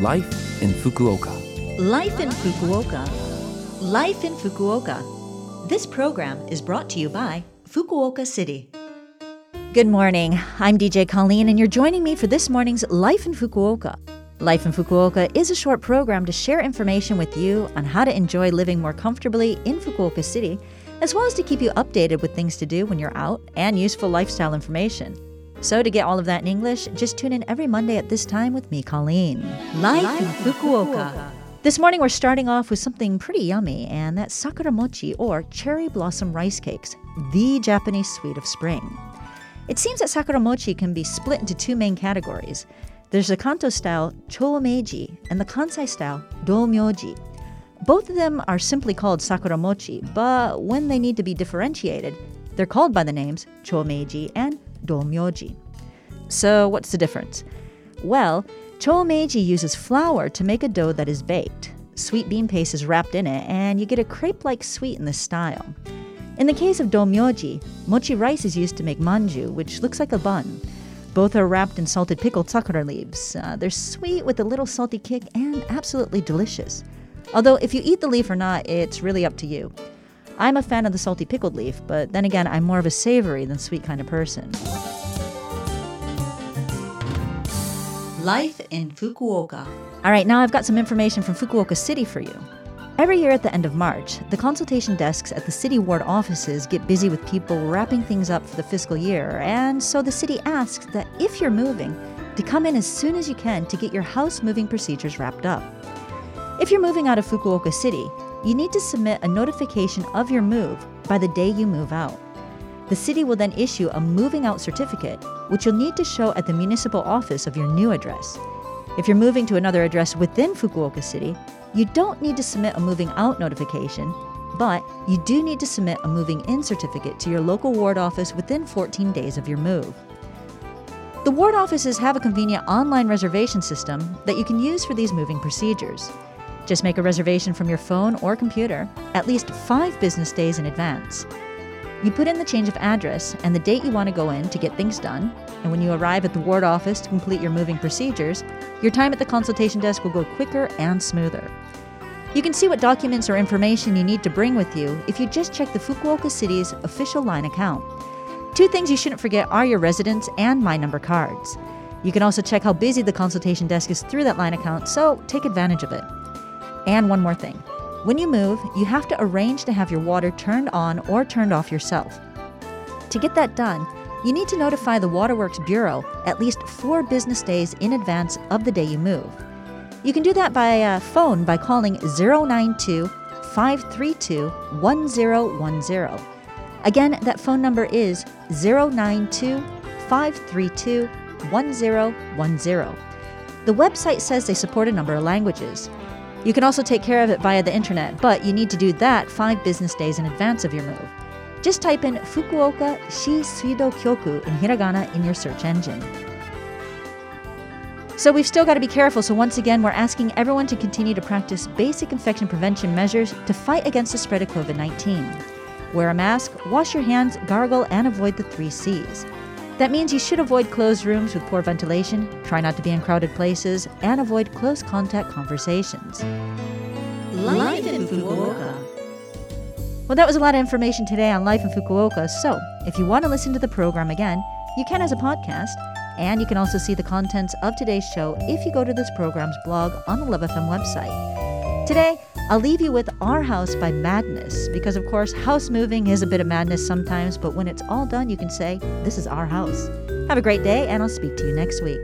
Life in Fukuoka. Life in Fukuoka. Life in Fukuoka. This program is brought to you by Fukuoka City. Good morning. I'm DJ Colleen, and you're joining me for this morning's Life in Fukuoka. Life in Fukuoka is a short program to share information with you on how to enjoy living more comfortably in Fukuoka City, as well as to keep you updated with things to do when you're out and useful lifestyle information. So, to get all of that in English, just tune in every Monday at this time with me, Colleen. Life, in Fukuoka. This morning, we're starting off with something pretty yummy, and that's sakura mochi or cherry blossom rice cakes, the Japanese sweet of spring. It seems that sakura mochi can be split into two main categories. There's the Kanto style chomeiji and the Kansai style domyoji. Both of them are simply called sakura mochi, but when they need to be differentiated, they're called by the names chomeiji and domyoji. So, what's the difference? Well, chomeiji uses flour to make a dough that is baked. Sweet bean paste is wrapped in it, and you get a crepe like sweet in this style. In the case of domyoji, mochi rice is used to make manju, which looks like a bun. Both are wrapped in salted pickled sakura leaves. Uh, they're sweet with a little salty kick and absolutely delicious. Although, if you eat the leaf or not, it's really up to you. I'm a fan of the salty pickled leaf, but then again, I'm more of a savory than sweet kind of person. Life in Fukuoka. All right, now I've got some information from Fukuoka City for you. Every year at the end of March, the consultation desks at the city ward offices get busy with people wrapping things up for the fiscal year, and so the city asks that if you're moving, to come in as soon as you can to get your house moving procedures wrapped up. If you're moving out of Fukuoka City, you need to submit a notification of your move by the day you move out. The city will then issue a moving out certificate, which you'll need to show at the municipal office of your new address. If you're moving to another address within Fukuoka City, you don't need to submit a moving out notification, but you do need to submit a moving in certificate to your local ward office within 14 days of your move. The ward offices have a convenient online reservation system that you can use for these moving procedures. Just make a reservation from your phone or computer at least five business days in advance. You put in the change of address and the date you want to go in to get things done, and when you arrive at the ward office to complete your moving procedures, your time at the consultation desk will go quicker and smoother. You can see what documents or information you need to bring with you if you just check the Fukuoka City's official line account. Two things you shouldn't forget are your residence and My Number cards. You can also check how busy the consultation desk is through that line account, so take advantage of it. And one more thing. When you move, you have to arrange to have your water turned on or turned off yourself. To get that done, you need to notify the Waterworks Bureau at least four business days in advance of the day you move. You can do that by uh, phone by calling 092 532 1010. Again, that phone number is 092 532 1010. The website says they support a number of languages. You can also take care of it via the internet, but you need to do that five business days in advance of your move. Just type in Fukuoka Shi Suido Kyoku in hiragana in your search engine. So we've still got to be careful, so once again, we're asking everyone to continue to practice basic infection prevention measures to fight against the spread of COVID 19. Wear a mask, wash your hands, gargle, and avoid the three C's. That means you should avoid closed rooms with poor ventilation, try not to be in crowded places, and avoid close contact conversations. Life in Fukuoka. Well, that was a lot of information today on life in Fukuoka, so if you want to listen to the program again, you can as a podcast, and you can also see the contents of today's show if you go to this program's blog on the Love FM website. Today, I'll leave you with Our House by Madness, because of course, house moving is a bit of madness sometimes, but when it's all done, you can say, This is our house. Have a great day, and I'll speak to you next week.